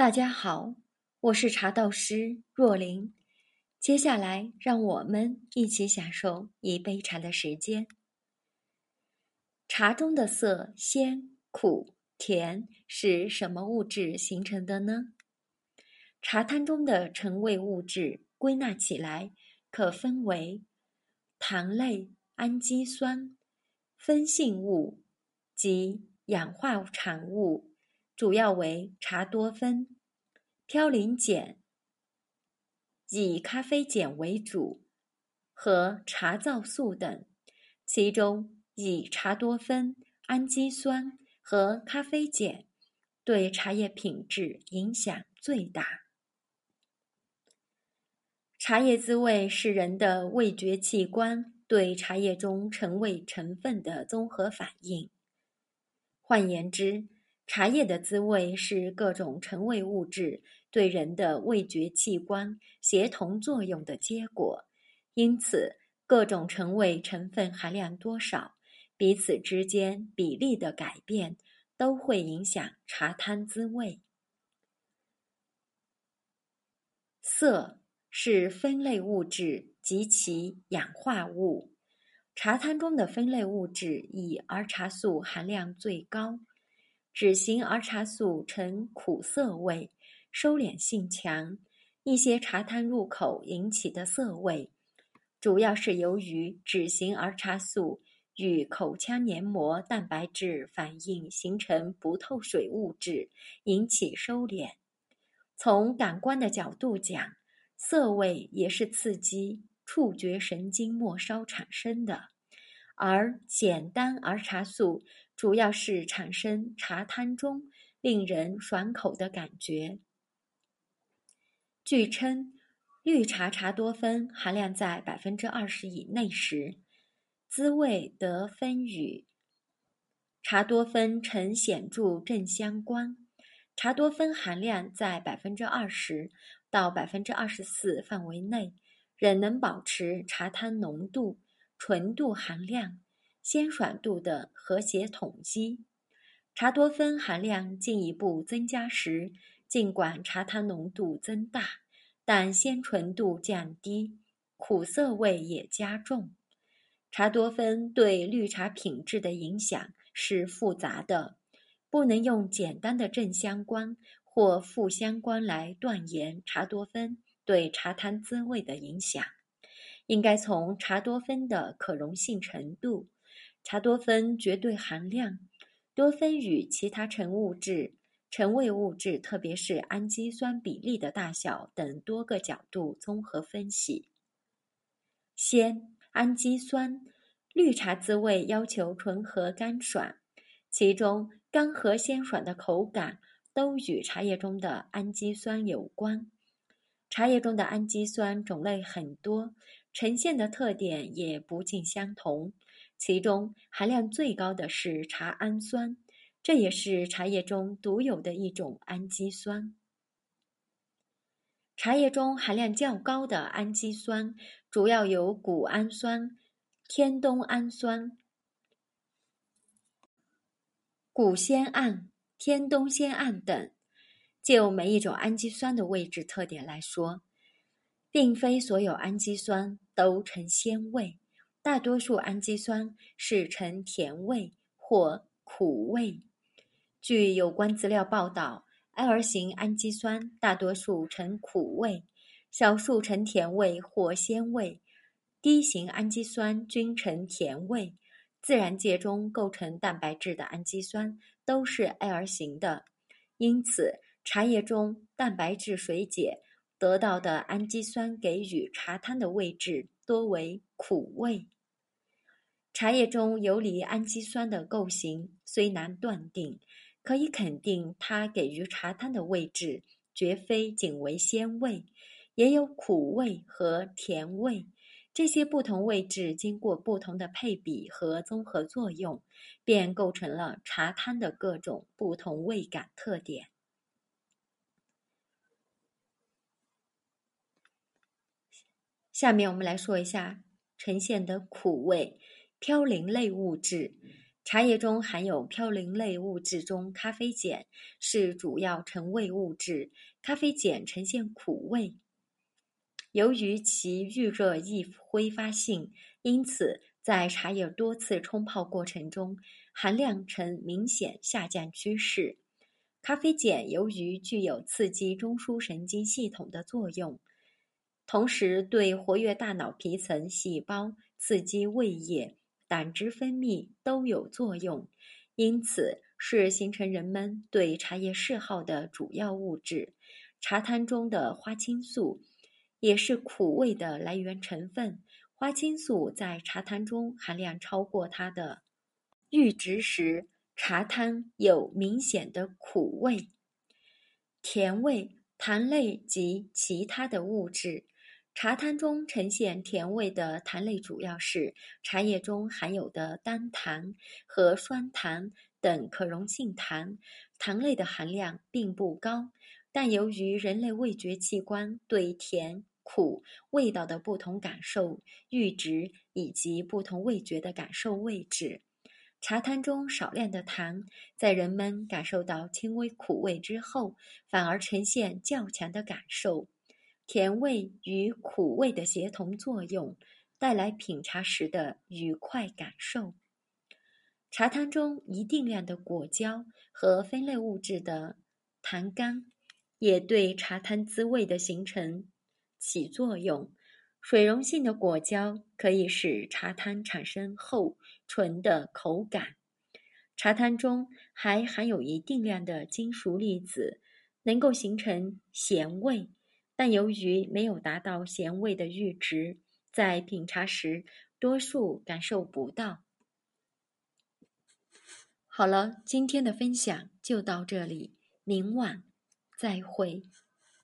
大家好，我是茶道师若琳。接下来，让我们一起享受一杯茶的时间。茶中的色鲜、苦、甜是什么物质形成的呢？茶汤中的陈味物质归纳起来，可分为糖类、氨基酸、酚性物及氧化产物。主要为茶多酚、嘌呤碱，以咖啡碱为主，和茶皂素等。其中以茶多酚、氨基酸和咖啡碱对茶叶品质影响最大。茶叶滋味是人的味觉器官对茶叶中陈味成分的综合反应。换言之，茶叶的滋味是各种陈味物质对人的味觉器官协同作用的结果，因此各种陈味成分含量多少，彼此之间比例的改变，都会影响茶汤滋味。色是分类物质及其氧化物，茶汤中的分类物质以儿茶素含量最高。脂型儿茶素呈苦涩味，收敛性强。一些茶汤入口引起的涩味，主要是由于脂型儿茶素与口腔黏膜蛋白质反应形成不透水物质，引起收敛。从感官的角度讲，涩味也是刺激触觉神经末梢产生的，而简单儿茶素。主要是产生茶汤中令人爽口的感觉。据称，绿茶茶多酚含量在百分之二十以内时，滋味得分与茶多酚呈显著正相关。茶多酚含量在百分之二十到百分之二十四范围内，仍能保持茶汤浓度、纯度含量。鲜爽度的和谐统一。茶多酚含量进一步增加时，尽管茶汤浓度增大，但鲜纯度降低，苦涩味也加重。茶多酚对绿茶品质的影响是复杂的，不能用简单的正相关或负相关来断言茶多酚对茶汤滋味的影响。应该从茶多酚的可溶性程度。茶多酚绝对含量、多酚与其他陈物质、陈味物质，特别是氨基酸比例的大小等多个角度综合分析。鲜、氨基酸，绿茶滋味要求醇和干爽，其中干和鲜爽的口感都与茶叶中的氨基酸有关。茶叶中的氨基酸种类很多，呈现的特点也不尽相同。其中含量最高的是茶氨酸，这也是茶叶中独有的一种氨基酸。茶叶中含量较高的氨基酸主要有谷氨酸、天冬氨酸、谷酰胺、天冬酰胺等。就每一种氨基酸的位置特点来说，并非所有氨基酸都呈鲜味。大多数氨基酸是呈甜味或苦味。据有关资料报道，L 型氨基酸大多数呈苦味，少数呈甜味或鲜味；D 型氨基酸均呈甜味。自然界中构成蛋白质的氨基酸都是 L 型的，因此茶叶中蛋白质水解得到的氨基酸给予茶汤的位置多为苦味。茶叶中游离氨基酸的构型虽难断定，可以肯定它给予茶汤的位置绝非仅为鲜味，也有苦味和甜味。这些不同位置经过不同的配比和综合作用，便构成了茶汤的各种不同味感特点。下面我们来说一下呈现的苦味。嘌呤类物质，茶叶中含有嘌呤类物质中咖啡碱是主要成味物质，咖啡碱呈现苦味。由于其遇热易挥发性，因此在茶叶多次冲泡过程中，含量呈明显下降趋势。咖啡碱由于具有刺激中枢神经系统的作用，同时对活跃大脑皮层细胞、刺激胃液。胆汁分泌都有作用，因此是形成人们对茶叶嗜好的主要物质。茶汤中的花青素也是苦味的来源成分。花青素在茶汤中含量超过它的阈值时，茶汤有明显的苦味、甜味、糖类及其他的物质。茶汤中呈现甜味的糖类主要是茶叶中含有的单糖和双糖等可溶性糖，糖类的含量并不高。但由于人类味觉器官对甜、苦味道的不同感受阈值以及不同味觉的感受位置，茶汤中少量的糖在人们感受到轻微苦味之后，反而呈现较强的感受。甜味与苦味的协同作用，带来品茶时的愉快感受。茶汤中一定量的果胶和酚类物质的糖苷，也对茶汤滋味的形成起作用。水溶性的果胶可以使茶汤产生厚醇的口感。茶汤中还含有一定量的金属离子，能够形成咸味。但由于没有达到咸味的阈值，在品茶时多数感受不到。好了，今天的分享就到这里，明晚再会。